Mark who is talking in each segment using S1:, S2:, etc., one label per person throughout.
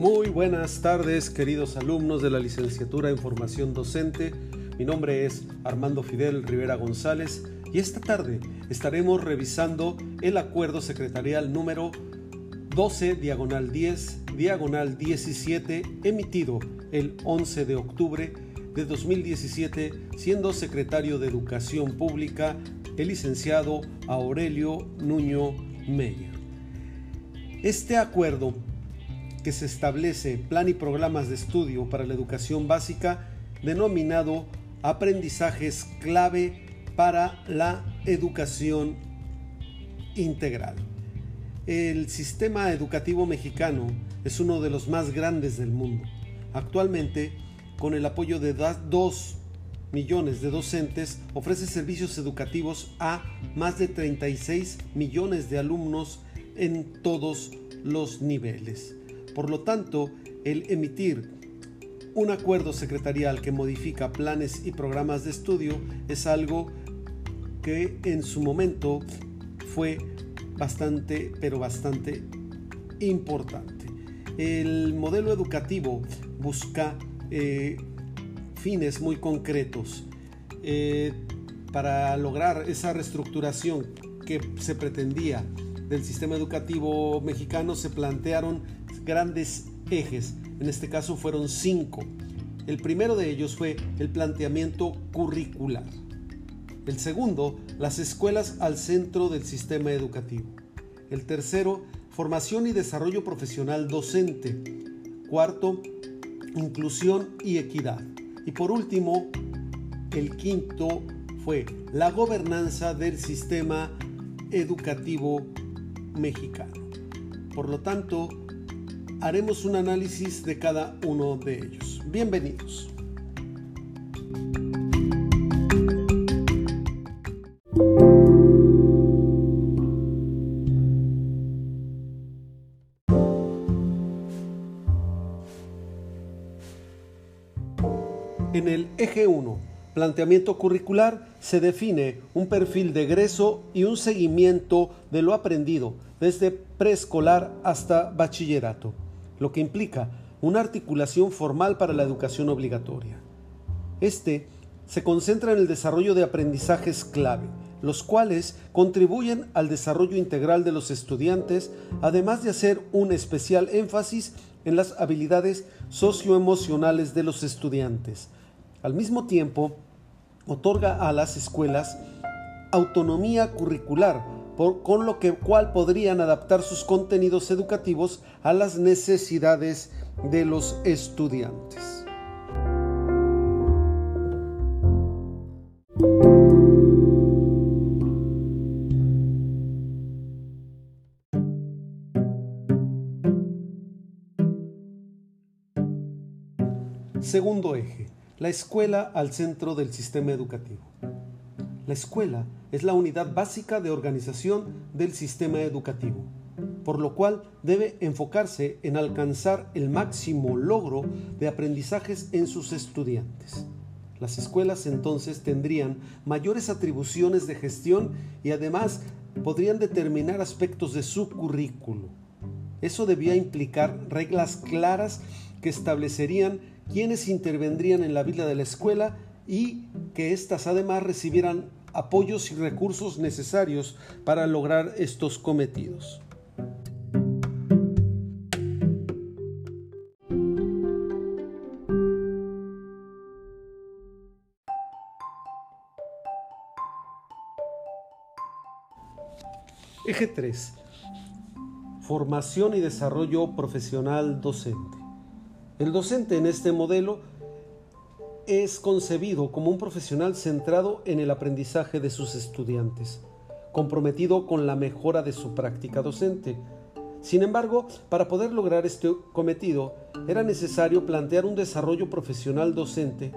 S1: Muy buenas tardes, queridos alumnos de la licenciatura en formación docente. Mi nombre es Armando Fidel Rivera González y esta tarde estaremos revisando el acuerdo secretarial número 12 diagonal 10 diagonal 17 emitido el 11 de octubre de 2017 siendo secretario de Educación Pública el licenciado Aurelio Nuño Meyer. Este acuerdo que se establece plan y programas de estudio para la educación básica denominado aprendizajes clave para la educación integral. El sistema educativo mexicano es uno de los más grandes del mundo. Actualmente, con el apoyo de 2 millones de docentes, ofrece servicios educativos a más de 36 millones de alumnos en todos los niveles. Por lo tanto, el emitir un acuerdo secretarial que modifica planes y programas de estudio es algo que en su momento fue bastante, pero bastante importante. El modelo educativo busca eh, fines muy concretos eh, para lograr esa reestructuración que se pretendía del sistema educativo mexicano se plantearon grandes ejes, en este caso fueron cinco. El primero de ellos fue el planteamiento curricular. El segundo, las escuelas al centro del sistema educativo. El tercero, formación y desarrollo profesional docente. Cuarto, inclusión y equidad. Y por último, el quinto fue la gobernanza del sistema educativo mexicano. Por lo tanto, haremos un análisis de cada uno de ellos. Bienvenidos. En el eje 1, planteamiento curricular, se define un perfil de egreso y un seguimiento de lo aprendido desde preescolar hasta bachillerato lo que implica una articulación formal para la educación obligatoria. Este se concentra en el desarrollo de aprendizajes clave, los cuales contribuyen al desarrollo integral de los estudiantes, además de hacer un especial énfasis en las habilidades socioemocionales de los estudiantes. Al mismo tiempo, otorga a las escuelas autonomía curricular con lo que cual podrían adaptar sus contenidos educativos a las necesidades de los estudiantes. Segundo eje, la escuela al centro del sistema educativo. La escuela es la unidad básica de organización del sistema educativo, por lo cual debe enfocarse en alcanzar el máximo logro de aprendizajes en sus estudiantes. Las escuelas entonces tendrían mayores atribuciones de gestión y además podrían determinar aspectos de su currículo. Eso debía implicar reglas claras que establecerían quiénes intervendrían en la vida de la escuela y que éstas además recibieran apoyos y recursos necesarios para lograr estos cometidos. Eje 3. Formación y desarrollo profesional docente. El docente en este modelo es concebido como un profesional centrado en el aprendizaje de sus estudiantes, comprometido con la mejora de su práctica docente. Sin embargo, para poder lograr este cometido, era necesario plantear un desarrollo profesional docente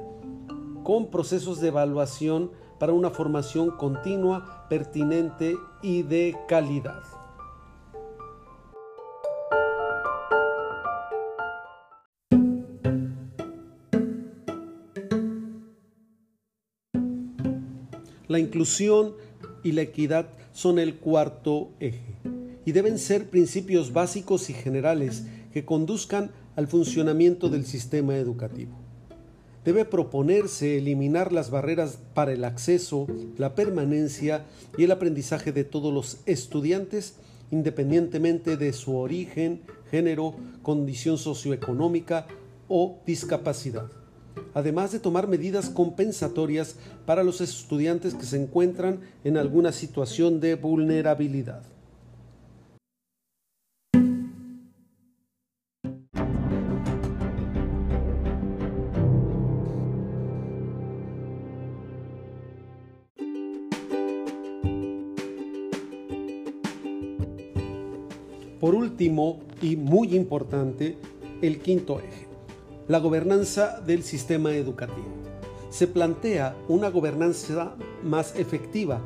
S1: con procesos de evaluación para una formación continua, pertinente y de calidad. La inclusión y la equidad son el cuarto eje y deben ser principios básicos y generales que conduzcan al funcionamiento del sistema educativo. Debe proponerse eliminar las barreras para el acceso, la permanencia y el aprendizaje de todos los estudiantes independientemente de su origen, género, condición socioeconómica o discapacidad. Además de tomar medidas compensatorias para los estudiantes que se encuentran en alguna situación de vulnerabilidad. Por último, y muy importante, el quinto eje, la gobernanza del sistema educativo. Se plantea una gobernanza más efectiva,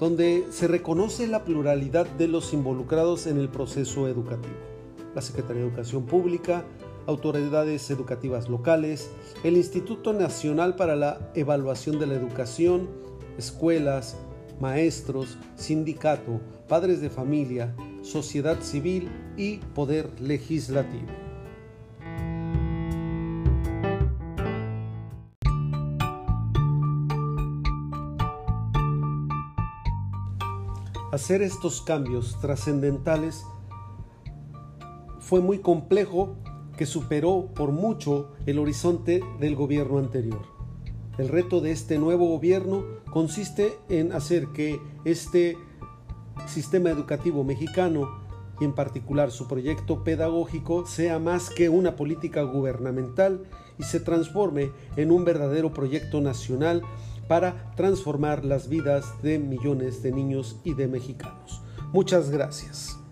S1: donde se reconoce la pluralidad de los involucrados en el proceso educativo. La Secretaría de Educación Pública, autoridades educativas locales, el Instituto Nacional para la Evaluación de la Educación, escuelas, maestros, sindicato, padres de familia, sociedad civil y poder legislativo. Hacer estos cambios trascendentales fue muy complejo que superó por mucho el horizonte del gobierno anterior. El reto de este nuevo gobierno consiste en hacer que este sistema educativo mexicano y en particular su proyecto pedagógico sea más que una política gubernamental y se transforme en un verdadero proyecto nacional para transformar las vidas de millones de niños y de mexicanos. Muchas gracias.